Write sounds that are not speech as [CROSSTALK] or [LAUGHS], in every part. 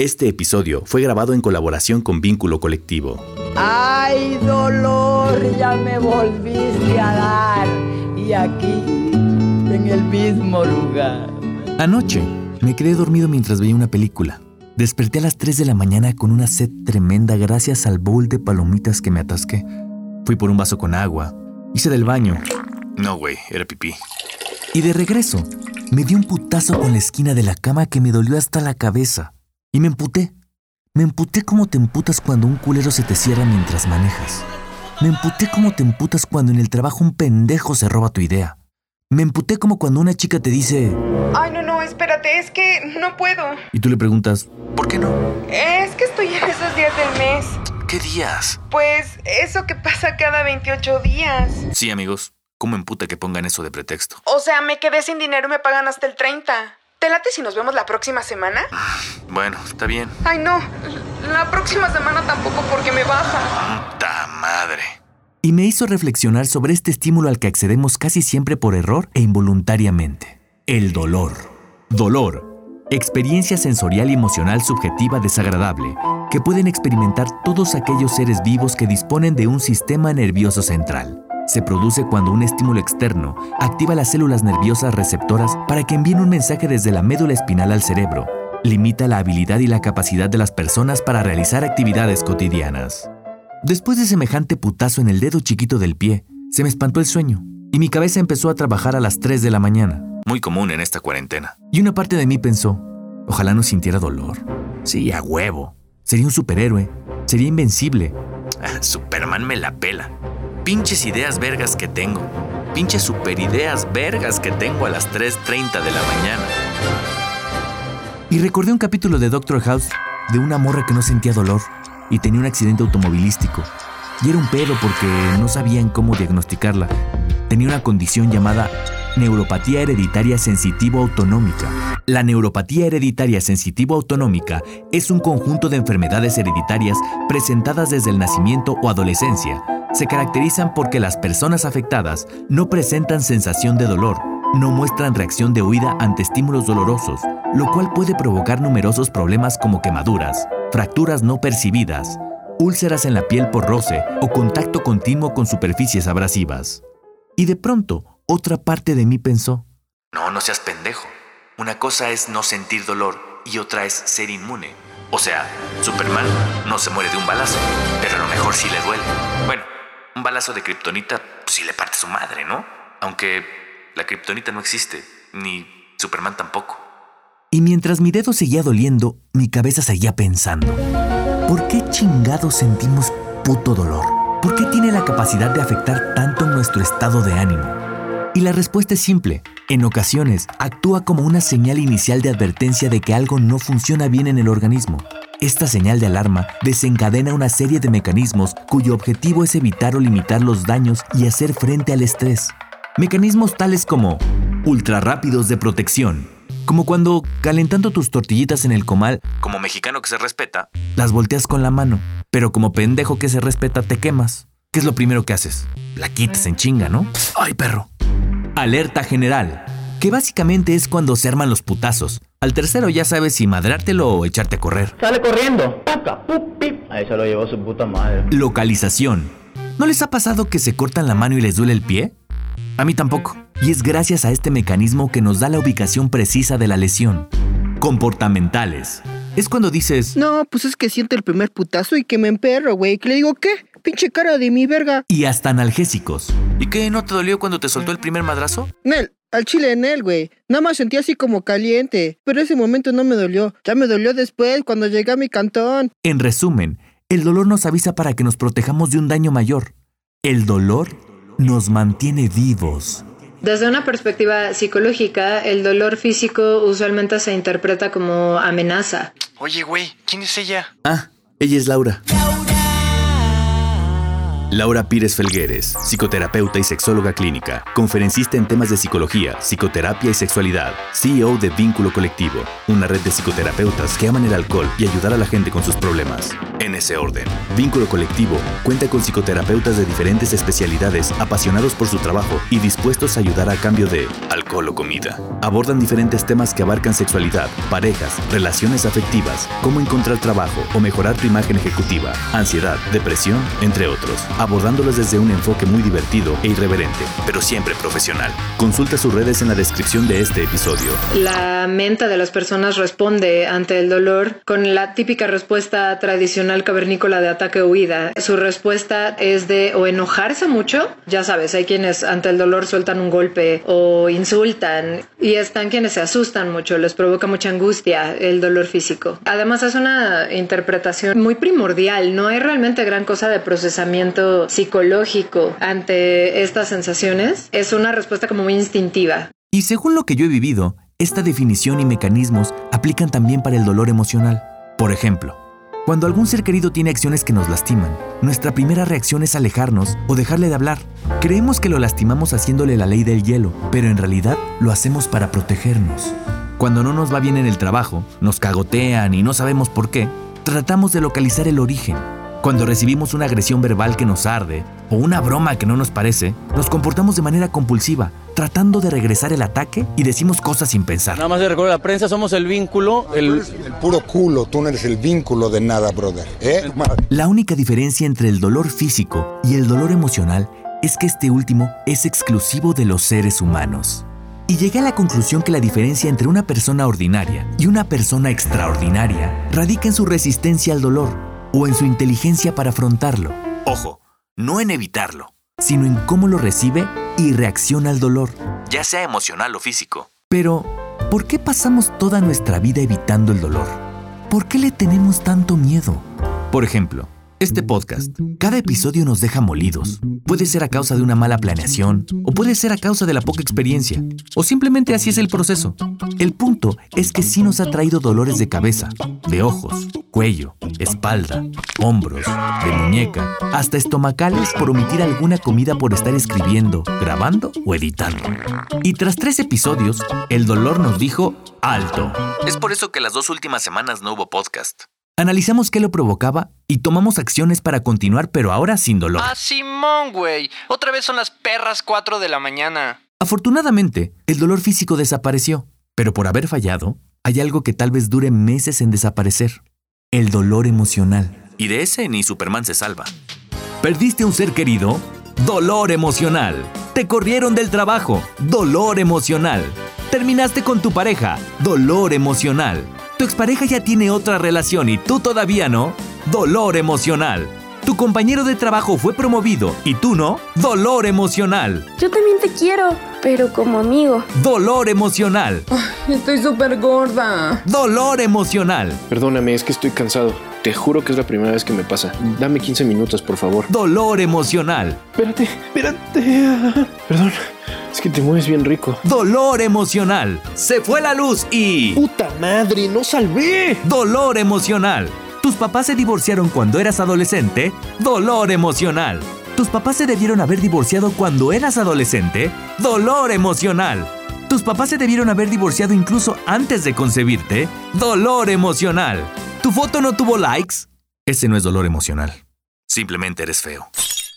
Este episodio fue grabado en colaboración con Vínculo Colectivo. Ay, dolor, ya me volviste a dar. Y aquí, en el mismo lugar. Anoche, me quedé dormido mientras veía una película. Desperté a las 3 de la mañana con una sed tremenda gracias al bowl de palomitas que me atasqué. Fui por un vaso con agua. Hice del baño. No, güey, era pipí. Y de regreso, me di un putazo con la esquina de la cama que me dolió hasta la cabeza. Y me emputé. Me emputé como te emputas cuando un culero se te cierra mientras manejas. Me emputé como te emputas cuando en el trabajo un pendejo se roba tu idea. Me emputé como cuando una chica te dice... Ay, no, no, espérate, es que no puedo. Y tú le preguntas, ¿por qué no? Es que estoy en esos días del mes. ¿Qué días? Pues eso que pasa cada 28 días. Sí, amigos. ¿Cómo emputa que pongan eso de pretexto? O sea, me quedé sin dinero y me pagan hasta el 30. ¿Te late si nos vemos la próxima semana? Bueno, está bien. Ay, no. La próxima semana tampoco porque me baja. ¡Puta madre! Y me hizo reflexionar sobre este estímulo al que accedemos casi siempre por error e involuntariamente. El dolor. Dolor. Experiencia sensorial y emocional subjetiva desagradable que pueden experimentar todos aquellos seres vivos que disponen de un sistema nervioso central se produce cuando un estímulo externo activa las células nerviosas receptoras para que envíen un mensaje desde la médula espinal al cerebro. Limita la habilidad y la capacidad de las personas para realizar actividades cotidianas. Después de semejante putazo en el dedo chiquito del pie, se me espantó el sueño y mi cabeza empezó a trabajar a las 3 de la mañana. Muy común en esta cuarentena. Y una parte de mí pensó, ojalá no sintiera dolor. Sí, a huevo. Sería un superhéroe. Sería invencible. [LAUGHS] Superman me la pela pinches ideas vergas que tengo. Pinches superideas vergas que tengo a las 3.30 de la mañana. Y recordé un capítulo de Doctor House de una morra que no sentía dolor y tenía un accidente automovilístico. Y era un pedo porque no sabían cómo diagnosticarla. Tenía una condición llamada neuropatía hereditaria sensitivo-autonómica. La neuropatía hereditaria sensitivo-autonómica es un conjunto de enfermedades hereditarias presentadas desde el nacimiento o adolescencia se caracterizan porque las personas afectadas no presentan sensación de dolor, no muestran reacción de huida ante estímulos dolorosos, lo cual puede provocar numerosos problemas como quemaduras, fracturas no percibidas, úlceras en la piel por roce o contacto continuo con superficies abrasivas. Y de pronto, otra parte de mí pensó, no, no seas pendejo. Una cosa es no sentir dolor y otra es ser inmune. O sea, Superman no se muere de un balazo, pero a lo mejor sí le duele. Bueno, un balazo de kriptonita, pues sí le parte su madre, ¿no? Aunque la kriptonita no existe, ni Superman tampoco. Y mientras mi dedo seguía doliendo, mi cabeza seguía pensando, ¿por qué chingados sentimos puto dolor? ¿Por qué tiene la capacidad de afectar tanto nuestro estado de ánimo? Y la respuesta es simple. En ocasiones, actúa como una señal inicial de advertencia de que algo no funciona bien en el organismo. Esta señal de alarma desencadena una serie de mecanismos cuyo objetivo es evitar o limitar los daños y hacer frente al estrés. Mecanismos tales como ultrarrápidos de protección, como cuando calentando tus tortillitas en el comal, como mexicano que se respeta, las volteas con la mano, pero como pendejo que se respeta te quemas. ¿Qué es lo primero que haces? La quitas en chinga, ¿no? ¡Ay, perro! Alerta general que básicamente es cuando se arman los putazos. Al tercero ya sabes si madrártelo o echarte a correr. Sale corriendo. Paca, pup, pip. Ahí se lo llevó su puta madre. Localización. ¿No les ha pasado que se cortan la mano y les duele el pie? A mí tampoco. Y es gracias a este mecanismo que nos da la ubicación precisa de la lesión. Comportamentales. Es cuando dices... No, pues es que siente el primer putazo y que me emperro, güey. ¿Qué le digo qué? Pinche cara de mi verga. Y hasta analgésicos. ¿Y qué? ¿No te dolió cuando te soltó el primer madrazo? Nel, al chile en él, güey. Nada más sentí así como caliente. Pero ese momento no me dolió. Ya me dolió después, cuando llegué a mi cantón. En resumen, el dolor nos avisa para que nos protejamos de un daño mayor. El dolor nos mantiene vivos. Desde una perspectiva psicológica, el dolor físico usualmente se interpreta como amenaza. Oye, güey, ¿quién es ella? Ah, ella es Laura. Laura Pires Felgueres, psicoterapeuta y sexóloga clínica, conferencista en temas de psicología, psicoterapia y sexualidad, CEO de Vínculo Colectivo, una red de psicoterapeutas que aman el alcohol y ayudar a la gente con sus problemas. En ese orden, Vínculo Colectivo cuenta con psicoterapeutas de diferentes especialidades apasionados por su trabajo y dispuestos a ayudar a cambio de alcohol o comida. Abordan diferentes temas que abarcan sexualidad, parejas, relaciones afectivas, cómo encontrar trabajo o mejorar tu imagen ejecutiva, ansiedad, depresión, entre otros, abordándolos desde un enfoque muy divertido e irreverente, pero siempre profesional. Consulta sus redes en la descripción de este episodio. La mente de las personas responde ante el dolor con la típica respuesta tradicional cavernícola de ataque o huida. Su respuesta es de o enojarse mucho, ya sabes, hay quienes ante el dolor sueltan un golpe o insultan y están quienes se asustan mucho, les provoca mucha angustia el dolor físico. Además es una interpretación muy primordial, no hay realmente gran cosa de procesamiento psicológico ante estas sensaciones, es una respuesta como muy instintiva. Y según lo que yo he vivido, esta definición y mecanismos aplican también para el dolor emocional. Por ejemplo, cuando algún ser querido tiene acciones que nos lastiman, nuestra primera reacción es alejarnos o dejarle de hablar. Creemos que lo lastimamos haciéndole la ley del hielo, pero en realidad lo hacemos para protegernos. Cuando no nos va bien en el trabajo, nos cagotean y no sabemos por qué, tratamos de localizar el origen. Cuando recibimos una agresión verbal que nos arde o una broma que no nos parece, nos comportamos de manera compulsiva, tratando de regresar el ataque y decimos cosas sin pensar. Nada más de recuerdo la prensa, somos el vínculo, el... el puro culo, tú no eres el vínculo de nada, brother. ¿eh? La única diferencia entre el dolor físico y el dolor emocional es que este último es exclusivo de los seres humanos. Y llegué a la conclusión que la diferencia entre una persona ordinaria y una persona extraordinaria radica en su resistencia al dolor o en su inteligencia para afrontarlo. Ojo, no en evitarlo, sino en cómo lo recibe y reacciona al dolor, ya sea emocional o físico. Pero, ¿por qué pasamos toda nuestra vida evitando el dolor? ¿Por qué le tenemos tanto miedo? Por ejemplo, este podcast, cada episodio nos deja molidos. Puede ser a causa de una mala planeación, o puede ser a causa de la poca experiencia, o simplemente así es el proceso. El punto es que sí nos ha traído dolores de cabeza, de ojos, cuello, espalda, hombros, de muñeca, hasta estomacales por omitir alguna comida por estar escribiendo, grabando o editando. Y tras tres episodios, el dolor nos dijo alto. Es por eso que las dos últimas semanas no hubo podcast. Analizamos qué lo provocaba y tomamos acciones para continuar, pero ahora sin dolor. Ah, Simón, güey. Otra vez son las perras 4 de la mañana. Afortunadamente, el dolor físico desapareció, pero por haber fallado, hay algo que tal vez dure meses en desaparecer. El dolor emocional. Y de ese ni Superman se salva. ¿Perdiste un ser querido? Dolor emocional. Te corrieron del trabajo. Dolor emocional. Terminaste con tu pareja. Dolor emocional. Tu expareja ya tiene otra relación y tú todavía no. Dolor emocional. Tu compañero de trabajo fue promovido y tú no. Dolor emocional. Yo también te quiero, pero como amigo. Dolor emocional. Ay, estoy súper gorda. Dolor emocional. Perdóname, es que estoy cansado. Te juro que es la primera vez que me pasa. Dame 15 minutos, por favor. Dolor emocional. Espérate, espérate. Perdón. Es que te mueves bien rico. Dolor emocional. Se fue la luz y... ¡Puta madre! ¡No salvé! Dolor emocional. Tus papás se divorciaron cuando eras adolescente. Dolor emocional. Tus papás se debieron haber divorciado cuando eras adolescente. Dolor emocional. Tus papás se debieron haber divorciado incluso antes de concebirte. Dolor emocional. ¿Tu foto no tuvo likes? Ese no es dolor emocional. Simplemente eres feo.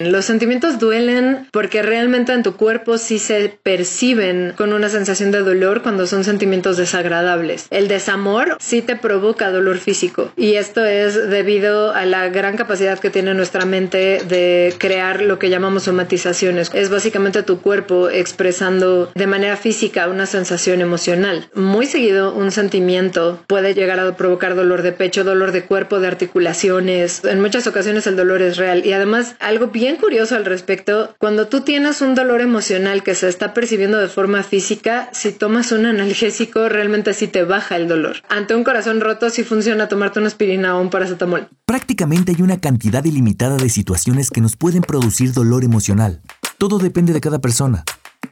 Los sentimientos duelen porque realmente en tu cuerpo sí se perciben con una sensación de dolor cuando son sentimientos desagradables. El desamor sí te provoca dolor físico y esto es debido a la gran capacidad que tiene nuestra mente de crear lo que llamamos somatizaciones. Es básicamente tu cuerpo expresando de manera física una sensación emocional. Muy seguido un sentimiento puede llegar a provocar dolor de pecho, dolor de cuerpo, de articulaciones. En muchas ocasiones el dolor es real y además algo bien curioso al respecto, cuando tú tienes un dolor emocional que se está percibiendo de forma física, si tomas un analgésico realmente sí te baja el dolor. Ante un corazón roto sí funciona tomarte una aspirina o un paracetamol. Prácticamente hay una cantidad ilimitada de situaciones que nos pueden producir dolor emocional. Todo depende de cada persona.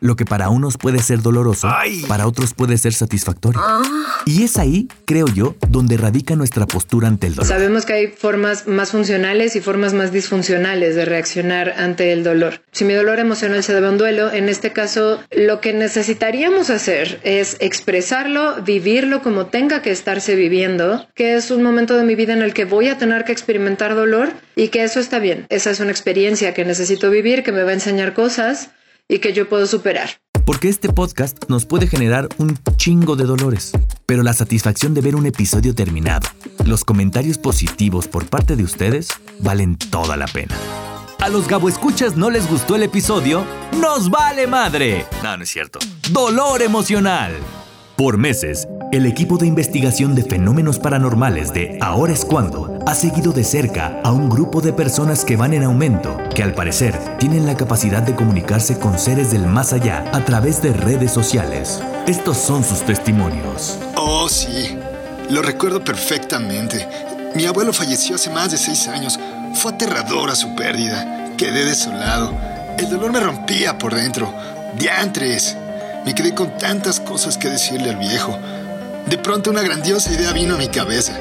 Lo que para unos puede ser doloroso, Ay. para otros puede ser satisfactorio. Y es ahí, creo yo, donde radica nuestra postura ante el dolor. Sabemos que hay formas más funcionales y formas más disfuncionales de reaccionar ante el dolor. Si mi dolor emocional se debe a un duelo, en este caso lo que necesitaríamos hacer es expresarlo, vivirlo como tenga que estarse viviendo, que es un momento de mi vida en el que voy a tener que experimentar dolor y que eso está bien. Esa es una experiencia que necesito vivir, que me va a enseñar cosas y que yo puedo superar. Porque este podcast nos puede generar un chingo de dolores, pero la satisfacción de ver un episodio terminado, los comentarios positivos por parte de ustedes, valen toda la pena. A los Gabo Escuchas no les gustó el episodio, ¡nos vale madre! No, no es cierto. Dolor emocional. Por meses, el equipo de investigación de fenómenos paranormales de Ahora es cuando ha seguido de cerca a un grupo de personas que van en aumento, que al parecer tienen la capacidad de comunicarse con seres del más allá a través de redes sociales. Estos son sus testimonios. Oh, sí. Lo recuerdo perfectamente. Mi abuelo falleció hace más de seis años. Fue aterradora su pérdida. Quedé desolado. El dolor me rompía por dentro. Diantres. Me quedé con tantas cosas que decirle al viejo. De pronto una grandiosa idea vino a mi cabeza.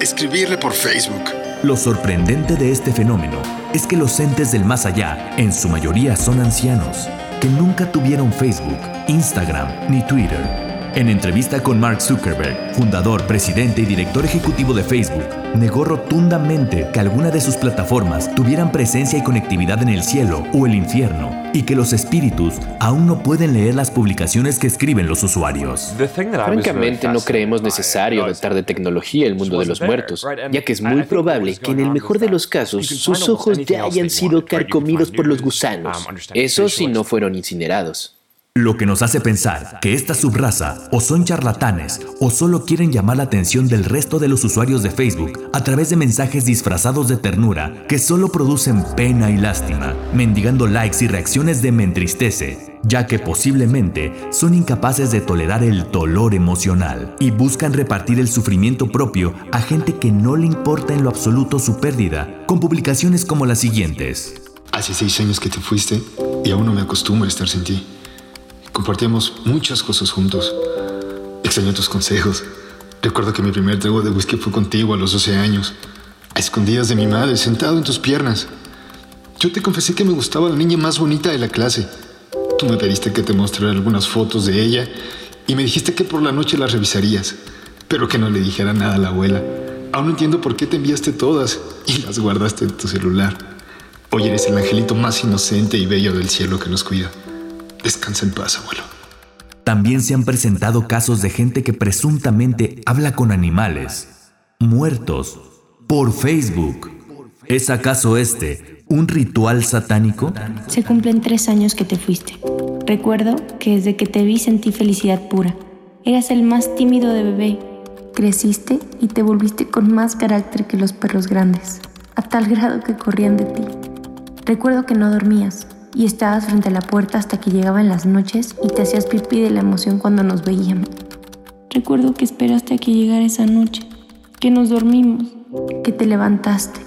Escribirle por Facebook. Lo sorprendente de este fenómeno es que los entes del más allá, en su mayoría son ancianos, que nunca tuvieron Facebook, Instagram ni Twitter en entrevista con Mark Zuckerberg, fundador, presidente y director ejecutivo de Facebook, negó rotundamente que alguna de sus plataformas tuvieran presencia y conectividad en el cielo o el infierno y que los espíritus aún no pueden leer las publicaciones que escriben los usuarios. Francamente no creemos necesario dotar de tecnología el mundo de los muertos, ya que es muy probable que en el mejor de los casos sus ojos ya hayan sido carcomidos por los gusanos. Eso si no fueron incinerados. Lo que nos hace pensar que esta subraza o son charlatanes o solo quieren llamar la atención del resto de los usuarios de Facebook a través de mensajes disfrazados de ternura que solo producen pena y lástima, mendigando likes y reacciones de me entristece, ya que posiblemente son incapaces de tolerar el dolor emocional y buscan repartir el sufrimiento propio a gente que no le importa en lo absoluto su pérdida, con publicaciones como las siguientes. Hace seis años que te fuiste y aún no me acostumbro a estar sin ti. Compartíamos muchas cosas juntos. Extraño tus consejos. Recuerdo que mi primer trago de whisky fue contigo a los 12 años, a escondidas de mi madre, sentado en tus piernas. Yo te confesé que me gustaba la niña más bonita de la clase. Tú me pediste que te mostrara algunas fotos de ella y me dijiste que por la noche las revisarías, pero que no le dijera nada a la abuela. Aún no entiendo por qué te enviaste todas y las guardaste en tu celular. Hoy eres el angelito más inocente y bello del cielo que nos cuida. Descansa en paz, abuelo. También se han presentado casos de gente que presuntamente habla con animales, muertos, por Facebook. ¿Es acaso este un ritual satánico? Se cumplen tres años que te fuiste. Recuerdo que desde que te vi sentí felicidad pura. Eras el más tímido de bebé. Creciste y te volviste con más carácter que los perros grandes, a tal grado que corrían de ti. Recuerdo que no dormías, y estabas frente a la puerta hasta que llegaban las noches y te hacías pipí de la emoción cuando nos veíamos. Recuerdo que esperaste a que llegara esa noche, que nos dormimos, que te levantaste,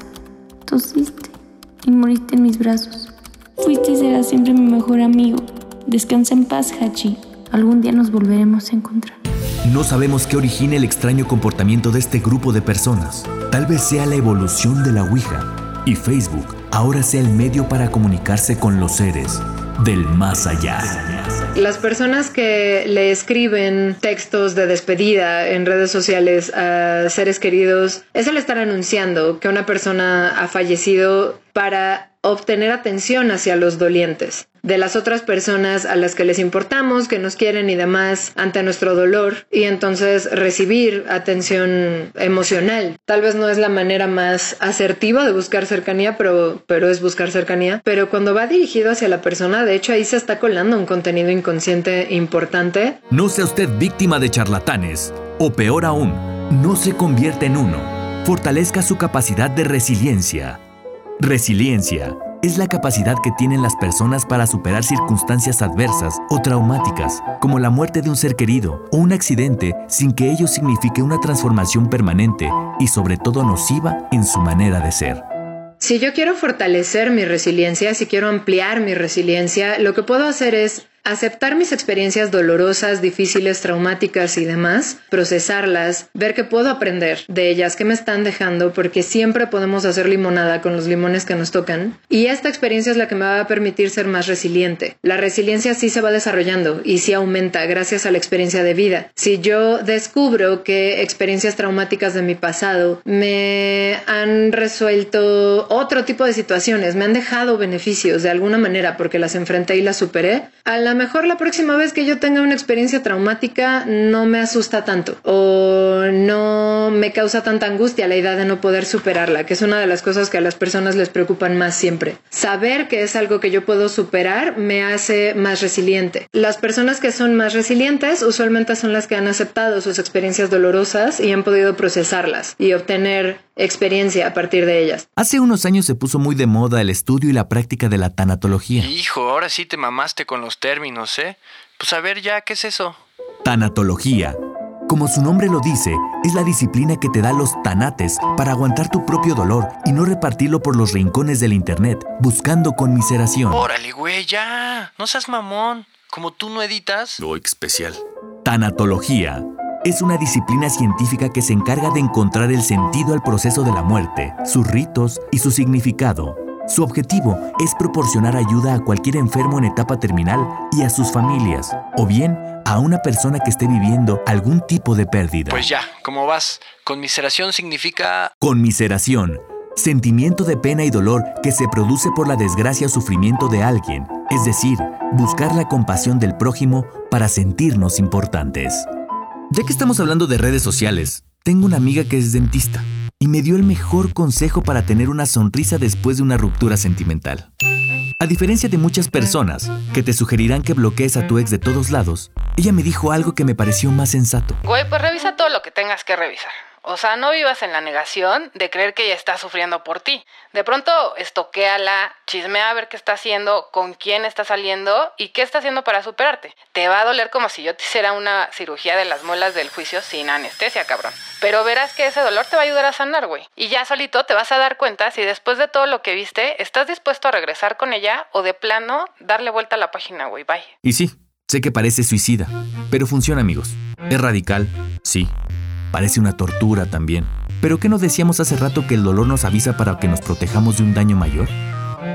tosiste y moriste en mis brazos. Fuiste y serás siempre mi mejor amigo. Descansa en paz, Hachi. Algún día nos volveremos a encontrar. No sabemos qué origina el extraño comportamiento de este grupo de personas. Tal vez sea la evolución de la Ouija y Facebook ahora sea el medio para comunicarse con los seres del más allá. Las personas que le escriben textos de despedida en redes sociales a seres queridos es el estar anunciando que una persona ha fallecido para obtener atención hacia los dolientes de las otras personas a las que les importamos, que nos quieren y demás ante nuestro dolor y entonces recibir atención emocional. Tal vez no es la manera más asertiva de buscar cercanía, pero, pero es buscar cercanía. Pero cuando va dirigido hacia la persona, de hecho ahí se está colando un contenido inconsciente importante. No sea usted víctima de charlatanes o peor aún, no se convierte en uno. Fortalezca su capacidad de resiliencia. Resiliencia es la capacidad que tienen las personas para superar circunstancias adversas o traumáticas, como la muerte de un ser querido o un accidente, sin que ello signifique una transformación permanente y sobre todo nociva en su manera de ser. Si yo quiero fortalecer mi resiliencia, si quiero ampliar mi resiliencia, lo que puedo hacer es aceptar mis experiencias dolorosas, difíciles, traumáticas y demás, procesarlas, ver qué puedo aprender de ellas, qué me están dejando, porque siempre podemos hacer limonada con los limones que nos tocan. Y esta experiencia es la que me va a permitir ser más resiliente. La resiliencia sí se va desarrollando y sí aumenta gracias a la experiencia de vida. Si yo descubro que experiencias traumáticas de mi pasado me han resuelto otro tipo de situaciones, me han dejado beneficios de alguna manera porque las enfrenté y las superé, a lo mejor la próxima vez que yo tenga una experiencia traumática no me asusta tanto o no me causa tanta angustia la idea de no poder superarla, que es una de las cosas que a las personas les preocupan más siempre. Saber que es algo que yo puedo superar me hace más resiliente. Las personas que son más resilientes usualmente son las que han aceptado sus experiencias dolorosas y han podido procesarlas y obtener experiencia a partir de ellas. Hace unos años se puso muy de moda el estudio y la práctica de la tanatología. Hijo, ahora sí te mamaste con los términos, ¿eh? Pues a ver ya, ¿qué es eso? Tanatología. Como su nombre lo dice, es la disciplina que te da los tanates para aguantar tu propio dolor y no repartirlo por los rincones del internet buscando conmiseración. Órale, güey, ya. No seas mamón. Como tú no editas. Lo especial. Tanatología es una disciplina científica que se encarga de encontrar el sentido al proceso de la muerte, sus ritos y su significado. Su objetivo es proporcionar ayuda a cualquier enfermo en etapa terminal y a sus familias, o bien a una persona que esté viviendo algún tipo de pérdida. Pues ya, ¿cómo vas? Conmiseración significa... Conmiseración. Sentimiento de pena y dolor que se produce por la desgracia o sufrimiento de alguien, es decir, buscar la compasión del prójimo para sentirnos importantes. Ya que estamos hablando de redes sociales, tengo una amiga que es dentista y me dio el mejor consejo para tener una sonrisa después de una ruptura sentimental. A diferencia de muchas personas que te sugerirán que bloquees a tu ex de todos lados, ella me dijo algo que me pareció más sensato. Güey, pues revisa todo lo que tengas que revisar. O sea, no vivas en la negación de creer que ella está sufriendo por ti. De pronto, estoquéala, chismea a ver qué está haciendo, con quién está saliendo y qué está haciendo para superarte. Te va a doler como si yo te hiciera una cirugía de las muelas del juicio sin anestesia, cabrón. Pero verás que ese dolor te va a ayudar a sanar, güey. Y ya solito te vas a dar cuenta si después de todo lo que viste, estás dispuesto a regresar con ella o de plano darle vuelta a la página, güey. Bye. Y sí, sé que parece suicida, pero funciona, amigos. Es radical, sí Parece una tortura también. ¿Pero qué no decíamos hace rato que el dolor nos avisa para que nos protejamos de un daño mayor?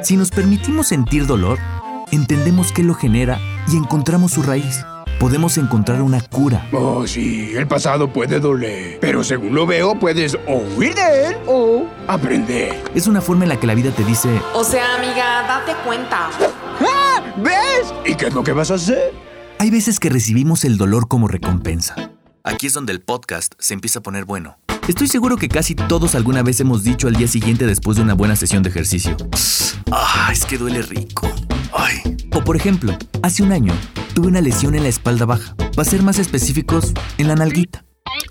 Si nos permitimos sentir dolor, entendemos qué lo genera y encontramos su raíz. Podemos encontrar una cura. Oh, sí, el pasado puede doler, pero según lo veo, puedes o huir de él o aprender. Es una forma en la que la vida te dice... O sea, amiga, date cuenta. ¡Ah! ¿Ves? ¿Y qué es lo que vas a hacer? Hay veces que recibimos el dolor como recompensa. Aquí es donde el podcast se empieza a poner bueno. Estoy seguro que casi todos alguna vez hemos dicho al día siguiente después de una buena sesión de ejercicio. Ah, es que duele rico. Ay. O por ejemplo, hace un año tuve una lesión en la espalda baja. Para ser más específicos, en la nalguita.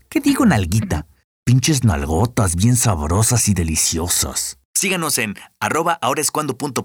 ¿Qué digo nalguita? Pinches nalgotas bien sabrosas y deliciosas. Síganos en arroba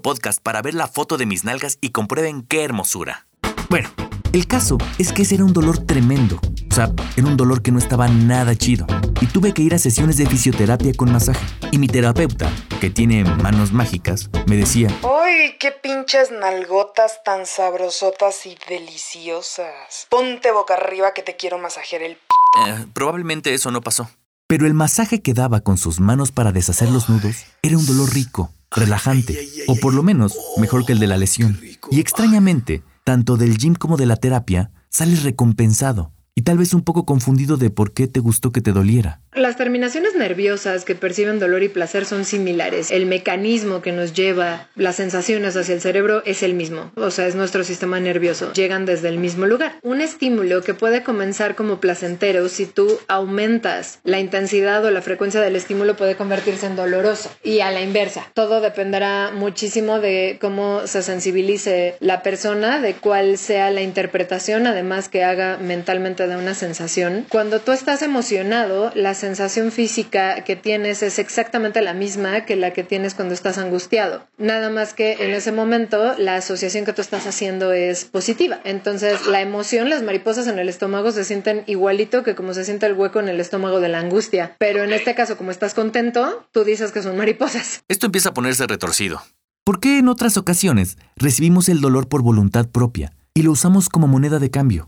podcast para ver la foto de mis nalgas y comprueben qué hermosura. Bueno, el caso es que ese era un dolor tremendo. O sea, era un dolor que no estaba nada chido. Y tuve que ir a sesiones de fisioterapia con masaje. Y mi terapeuta, que tiene manos mágicas, me decía... ¡Uy, qué pinches nalgotas tan sabrosotas y deliciosas! Ponte boca arriba que te quiero masajear el... Eh, probablemente eso no pasó. Pero el masaje que daba con sus manos para deshacer los nudos era un dolor rico, relajante, o por lo menos mejor que el de la lesión. Y extrañamente, tanto del gym como de la terapia, sales recompensado y tal vez un poco confundido de por qué te gustó que te doliera. Las terminaciones nerviosas que perciben dolor y placer son similares. El mecanismo que nos lleva las sensaciones hacia el cerebro es el mismo, o sea, es nuestro sistema nervioso. Llegan desde el mismo lugar. Un estímulo que puede comenzar como placentero si tú aumentas la intensidad o la frecuencia del estímulo puede convertirse en doloroso. Y a la inversa, todo dependerá muchísimo de cómo se sensibilice la persona, de cuál sea la interpretación, además que haga mentalmente de una sensación. Cuando tú estás emocionado, la sensación física que tienes es exactamente la misma que la que tienes cuando estás angustiado. Nada más que en ese momento la asociación que tú estás haciendo es positiva. Entonces la emoción, las mariposas en el estómago se sienten igualito que como se siente el hueco en el estómago de la angustia. Pero en este caso, como estás contento, tú dices que son mariposas. [LAUGHS] Esto empieza a ponerse retorcido. ¿Por qué en otras ocasiones recibimos el dolor por voluntad propia y lo usamos como moneda de cambio?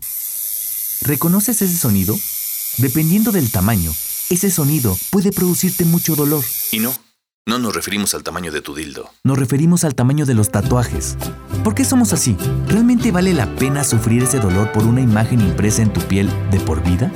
¿Reconoces ese sonido? Dependiendo del tamaño, ese sonido puede producirte mucho dolor. Y no, no nos referimos al tamaño de tu dildo. Nos referimos al tamaño de los tatuajes. ¿Por qué somos así? ¿Realmente vale la pena sufrir ese dolor por una imagen impresa en tu piel de por vida?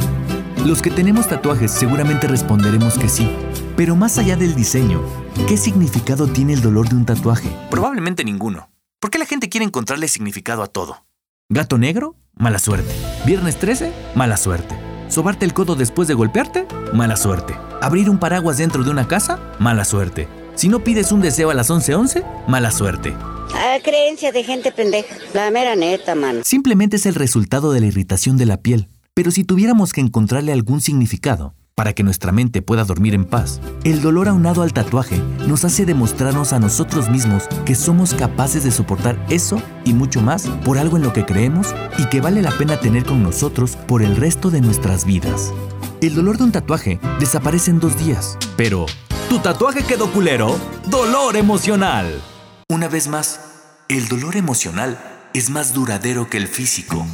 Los que tenemos tatuajes seguramente responderemos que sí. Pero más allá del diseño, ¿qué significado tiene el dolor de un tatuaje? Probablemente ninguno. ¿Por qué la gente quiere encontrarle significado a todo? Gato negro, mala suerte. Viernes 13, mala suerte. Sobarte el codo después de golpearte, mala suerte. Abrir un paraguas dentro de una casa, mala suerte. Si no pides un deseo a las 11:11, mala suerte. Ah, creencia de gente pendeja. La mera neta, mano. Simplemente es el resultado de la irritación de la piel. Pero si tuviéramos que encontrarle algún significado, para que nuestra mente pueda dormir en paz. El dolor aunado al tatuaje nos hace demostrarnos a nosotros mismos que somos capaces de soportar eso y mucho más por algo en lo que creemos y que vale la pena tener con nosotros por el resto de nuestras vidas. El dolor de un tatuaje desaparece en dos días, pero ¿tu tatuaje quedó culero? Dolor emocional. Una vez más, el dolor emocional es más duradero que el físico.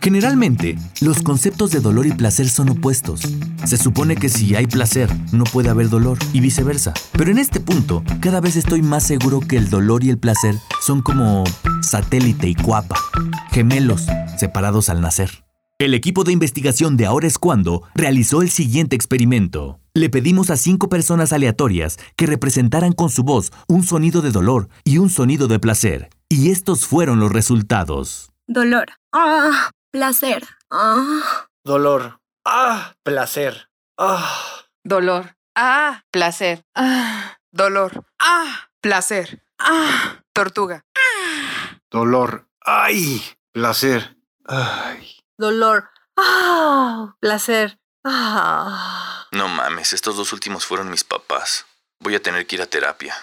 Generalmente, los conceptos de dolor y placer son opuestos. Se supone que si hay placer, no puede haber dolor y viceversa. Pero en este punto, cada vez estoy más seguro que el dolor y el placer son como satélite y cuapa, gemelos separados al nacer. El equipo de investigación de Ahora es Cuando realizó el siguiente experimento. Le pedimos a cinco personas aleatorias que representaran con su voz un sonido de dolor y un sonido de placer. Y estos fueron los resultados. Dolor. Ah, placer. Ah. Dolor. Ah, placer. Ah. Dolor. Ah, placer. Ah. Dolor. Ah, placer. Ah, tortuga. Dolor. Ay, placer. Ay. Dolor. Ah, placer. Ah. No mames, estos dos últimos fueron mis papás. Voy a tener que ir a terapia.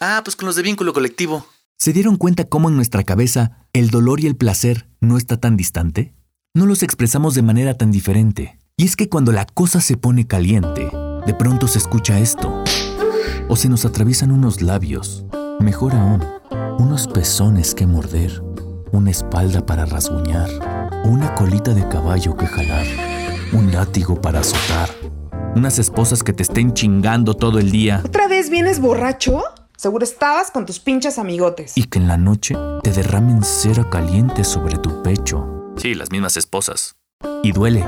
Ah, pues con los de vínculo colectivo. ¿Se dieron cuenta cómo en nuestra cabeza el dolor y el placer no está tan distante? No los expresamos de manera tan diferente. Y es que cuando la cosa se pone caliente, de pronto se escucha esto. O se nos atraviesan unos labios. Mejor aún, unos pezones que morder. Una espalda para rasguñar. Una colita de caballo que jalar. Un látigo para azotar. Unas esposas que te estén chingando todo el día. ¿Otra vez vienes borracho? Seguro estabas con tus pinches amigotes. Y que en la noche te derramen cera caliente sobre tu pecho. Sí, las mismas esposas. Y duele,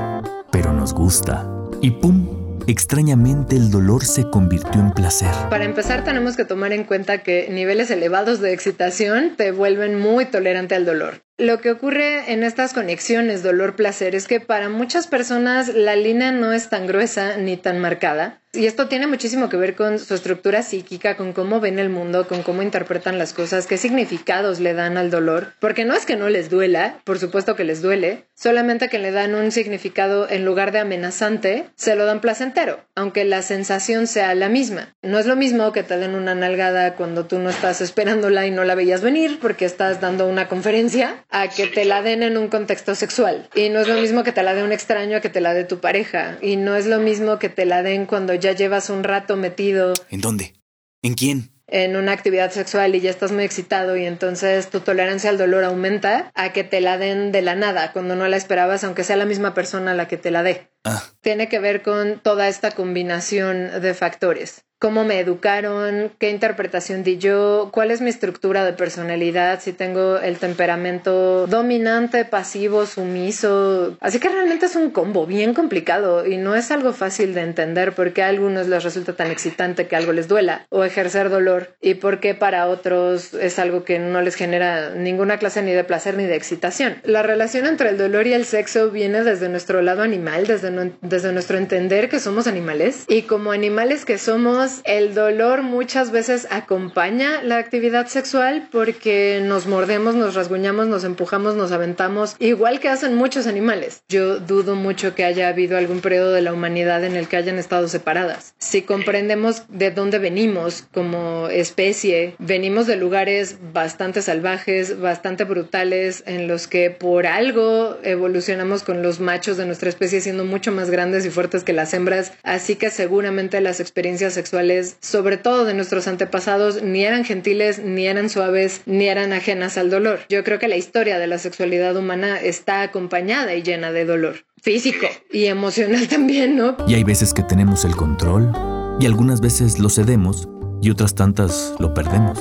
pero nos gusta. Y pum, extrañamente el dolor se convirtió en placer. Para empezar tenemos que tomar en cuenta que niveles elevados de excitación te vuelven muy tolerante al dolor. Lo que ocurre en estas conexiones dolor-placer es que para muchas personas la línea no es tan gruesa ni tan marcada. Y esto tiene muchísimo que ver con su estructura psíquica, con cómo ven el mundo, con cómo interpretan las cosas, qué significados le dan al dolor. Porque no es que no les duela, por supuesto que les duele, solamente que le dan un significado en lugar de amenazante, se lo dan placentero, aunque la sensación sea la misma. No es lo mismo que te den una nalgada cuando tú no estás esperándola y no la veías venir porque estás dando una conferencia a que te la den en un contexto sexual. Y no es lo mismo que te la dé un extraño a que te la dé tu pareja. Y no es lo mismo que te la den cuando ya llevas un rato metido. ¿En dónde? ¿En quién? en una actividad sexual y ya estás muy excitado y entonces tu tolerancia al dolor aumenta a que te la den de la nada cuando no la esperabas, aunque sea la misma persona la que te la dé. Ah. Tiene que ver con toda esta combinación de factores cómo me educaron, qué interpretación di yo, cuál es mi estructura de personalidad, si tengo el temperamento dominante, pasivo, sumiso. Así que realmente es un combo bien complicado y no es algo fácil de entender por qué a algunos les resulta tan excitante que algo les duela o ejercer dolor y por qué para otros es algo que no les genera ninguna clase ni de placer ni de excitación. La relación entre el dolor y el sexo viene desde nuestro lado animal, desde, desde nuestro entender que somos animales y como animales que somos el dolor muchas veces acompaña la actividad sexual porque nos mordemos, nos rasguñamos, nos empujamos, nos aventamos, igual que hacen muchos animales. Yo dudo mucho que haya habido algún periodo de la humanidad en el que hayan estado separadas. Si comprendemos de dónde venimos como especie, venimos de lugares bastante salvajes, bastante brutales, en los que por algo evolucionamos con los machos de nuestra especie siendo mucho más grandes y fuertes que las hembras, así que seguramente las experiencias sexuales sobre todo de nuestros antepasados, ni eran gentiles, ni eran suaves, ni eran ajenas al dolor. Yo creo que la historia de la sexualidad humana está acompañada y llena de dolor físico y emocional [LAUGHS] también, ¿no? Y hay veces que tenemos el control y algunas veces lo cedemos y otras tantas lo perdemos.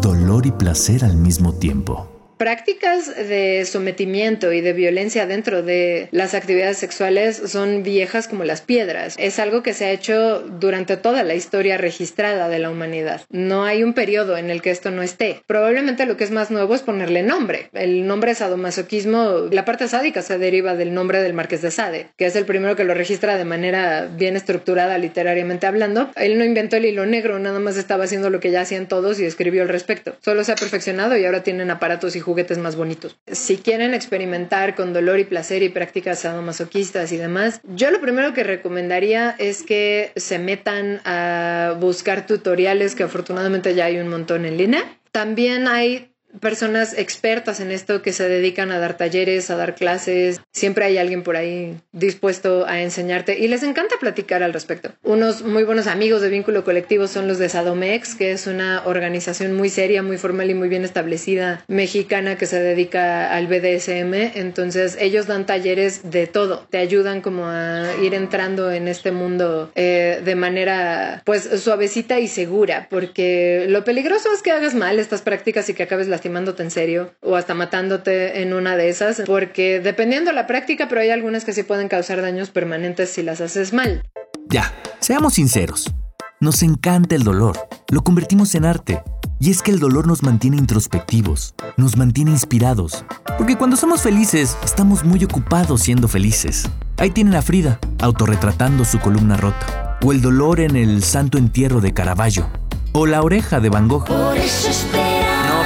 Dolor y placer al mismo tiempo. Prácticas de sometimiento y de violencia dentro de las actividades sexuales son viejas como las piedras. Es algo que se ha hecho durante toda la historia registrada de la humanidad. No hay un periodo en el que esto no esté. Probablemente lo que es más nuevo es ponerle nombre. El nombre sadomasoquismo, la parte sádica se deriva del nombre del Marqués de Sade, que es el primero que lo registra de manera bien estructurada literariamente hablando. Él no inventó el hilo negro, nada más estaba haciendo lo que ya hacían todos y escribió al respecto. Solo se ha perfeccionado y ahora tienen aparatos y juguetes más bonitos. Si quieren experimentar con dolor y placer y prácticas sadomasoquistas y demás, yo lo primero que recomendaría es que se metan a buscar tutoriales que afortunadamente ya hay un montón en línea. También hay personas expertas en esto que se dedican a dar talleres, a dar clases. Siempre hay alguien por ahí dispuesto a enseñarte y les encanta platicar al respecto. Unos muy buenos amigos de vínculo colectivo son los de Sadomex, que es una organización muy seria, muy formal y muy bien establecida mexicana que se dedica al BDSM. Entonces ellos dan talleres de todo, te ayudan como a ir entrando en este mundo eh, de manera pues suavecita y segura, porque lo peligroso es que hagas mal estas prácticas y que acabes las lastimándote en serio o hasta matándote en una de esas, porque dependiendo la práctica, pero hay algunas que sí pueden causar daños permanentes si las haces mal. Ya, seamos sinceros. Nos encanta el dolor, lo convertimos en arte. Y es que el dolor nos mantiene introspectivos, nos mantiene inspirados. Porque cuando somos felices, estamos muy ocupados siendo felices. Ahí tienen a Frida, autorretratando su columna rota. O el dolor en el Santo Entierro de Caravaggio. O la oreja de Van Gogh. No,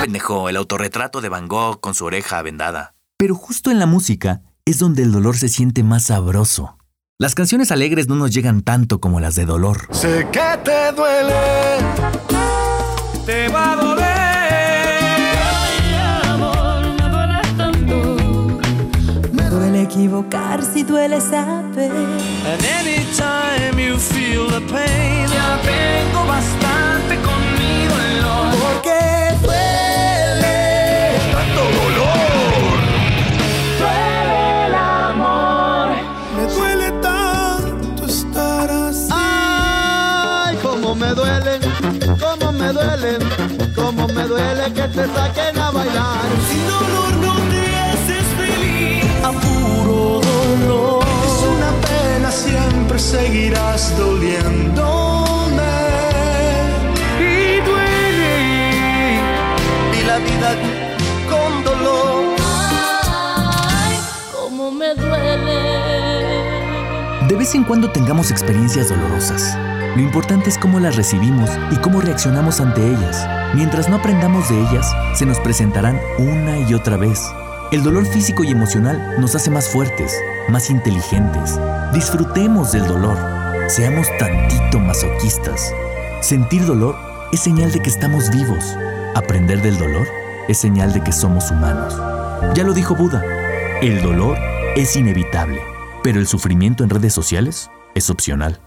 pendejo, el autorretrato de Van Gogh con su oreja vendada. Pero justo en la música es donde el dolor se siente más sabroso. Las canciones alegres no nos llegan tanto como las de dolor. Sé que te duele, te va a doler. Ay, amor, me duele tanto. Me duele equivocar si duele saber. And anytime you feel the pain, ya tengo bastante con mi dolor. Duele que te saquen a bailar. Sin dolor no te haces feliz. A puro dolor. Es una pena, siempre seguirás doliéndome. Y duele. Y la vida con dolor. Ay, cómo me duele. De vez en cuando tengamos experiencias dolorosas. Lo importante es cómo las recibimos y cómo reaccionamos ante ellas. Mientras no aprendamos de ellas, se nos presentarán una y otra vez. El dolor físico y emocional nos hace más fuertes, más inteligentes. Disfrutemos del dolor. Seamos tantito masoquistas. Sentir dolor es señal de que estamos vivos. Aprender del dolor es señal de que somos humanos. Ya lo dijo Buda, el dolor es inevitable, pero el sufrimiento en redes sociales es opcional.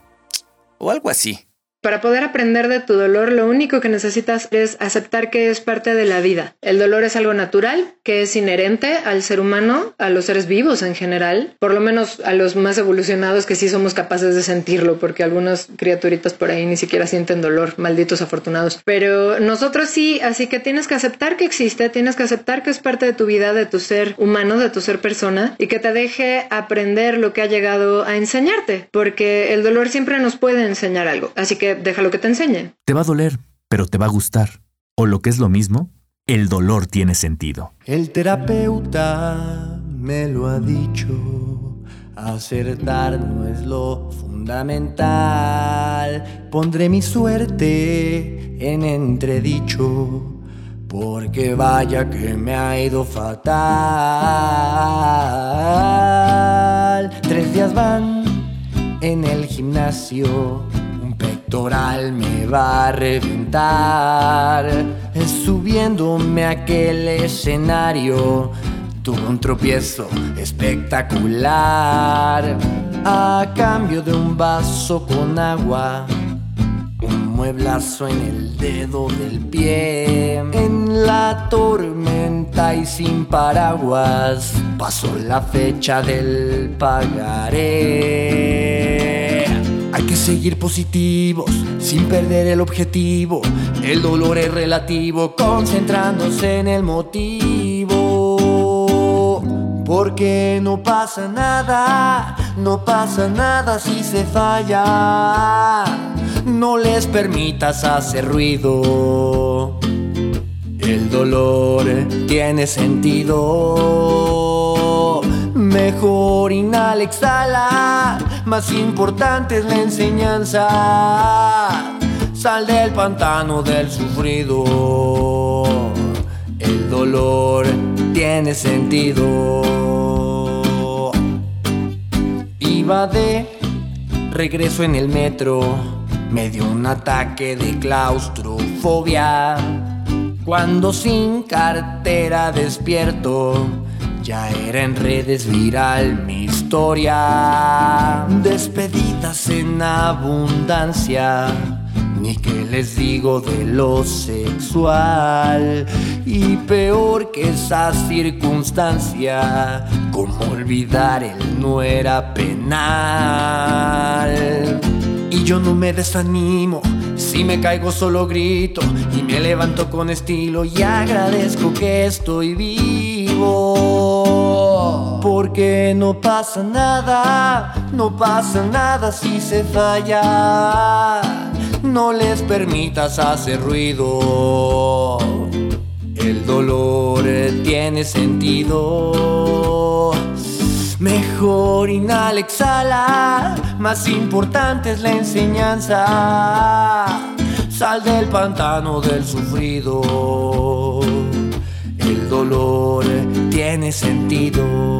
O algo así. Para poder aprender de tu dolor, lo único que necesitas es aceptar que es parte de la vida. El dolor es algo natural, que es inherente al ser humano, a los seres vivos en general, por lo menos a los más evolucionados que sí somos capaces de sentirlo, porque algunas criaturitas por ahí ni siquiera sienten dolor, malditos afortunados. Pero nosotros sí, así que tienes que aceptar que existe, tienes que aceptar que es parte de tu vida, de tu ser humano, de tu ser persona, y que te deje aprender lo que ha llegado a enseñarte, porque el dolor siempre nos puede enseñar algo. Así que déjalo que te enseñe. Te va a doler, pero te va a gustar. O lo que es lo mismo, el dolor tiene sentido. El terapeuta me lo ha dicho. Acertar no es lo fundamental. Pondré mi suerte en entredicho. Porque vaya que me ha ido fatal. Tres días van en el gimnasio. Me va a reventar. Subiéndome a aquel escenario. Tuve un tropiezo espectacular. A cambio de un vaso con agua. Un mueblazo en el dedo del pie. En la tormenta y sin paraguas. Pasó la fecha del pagaré. Hay que seguir positivos, sin perder el objetivo. El dolor es relativo, concentrándose en el motivo. Porque no pasa nada, no pasa nada si se falla. No les permitas hacer ruido. El dolor tiene sentido. Mejor inhala, exhala. Más importante es la enseñanza. Sal del pantano del sufrido. El dolor tiene sentido. Iba de regreso en el metro. Me dio un ataque de claustrofobia. Cuando sin cartera despierto, ya era en redes viral mi historia. Despedidas en abundancia ni qué les digo de lo sexual. Y peor que esa circunstancia, como olvidar el no era penal. Y yo no me desanimo, si me caigo solo grito y me levanto con estilo y agradezco que estoy vivo. Porque no pasa nada, no pasa nada si se falla no les permitas hacer ruido. El dolor tiene sentido. Mejor inhala, exhala. Más importante es la enseñanza. Sal del pantano del sufrido. Dolor tiene sentido.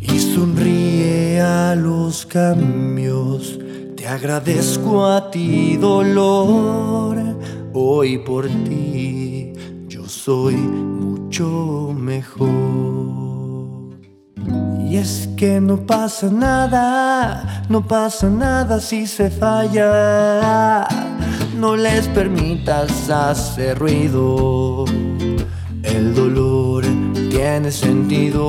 Y sonríe a los cambios agradezco a ti, dolor. Hoy por ti yo soy mucho mejor. Y es que no pasa nada, no pasa nada si se falla. No les permitas hacer ruido. El dolor tiene sentido.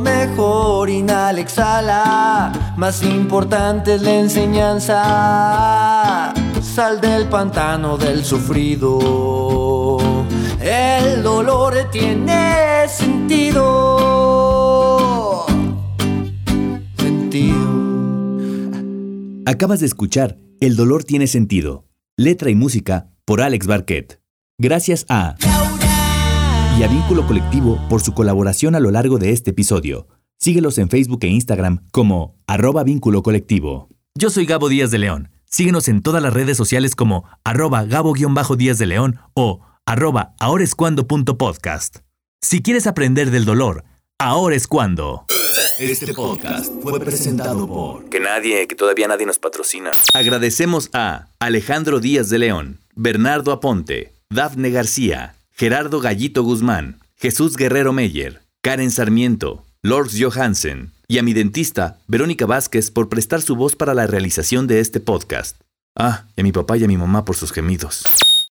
Mejor inhala, exhala. Más importante es la enseñanza. Sal del pantano del sufrido. El dolor tiene sentido. Sentido. Acabas de escuchar El dolor tiene sentido. Letra y música por Alex Barquet. Gracias a y a Vínculo Colectivo por su colaboración a lo largo de este episodio. Síguelos en Facebook e Instagram como arroba vínculo colectivo. Yo soy Gabo Díaz de León. Síguenos en todas las redes sociales como arroba gabo-díaz de León o arroba ahorescuando.podcast. Si quieres aprender del dolor, ahora es cuando. Este podcast fue presentado por... Que nadie, que todavía nadie nos patrocina. Agradecemos a Alejandro Díaz de León, Bernardo Aponte, Dafne García, Gerardo Gallito Guzmán, Jesús Guerrero Meyer, Karen Sarmiento, Lord Johansen y a mi dentista, Verónica Vázquez, por prestar su voz para la realización de este podcast. Ah, y a mi papá y a mi mamá por sus gemidos.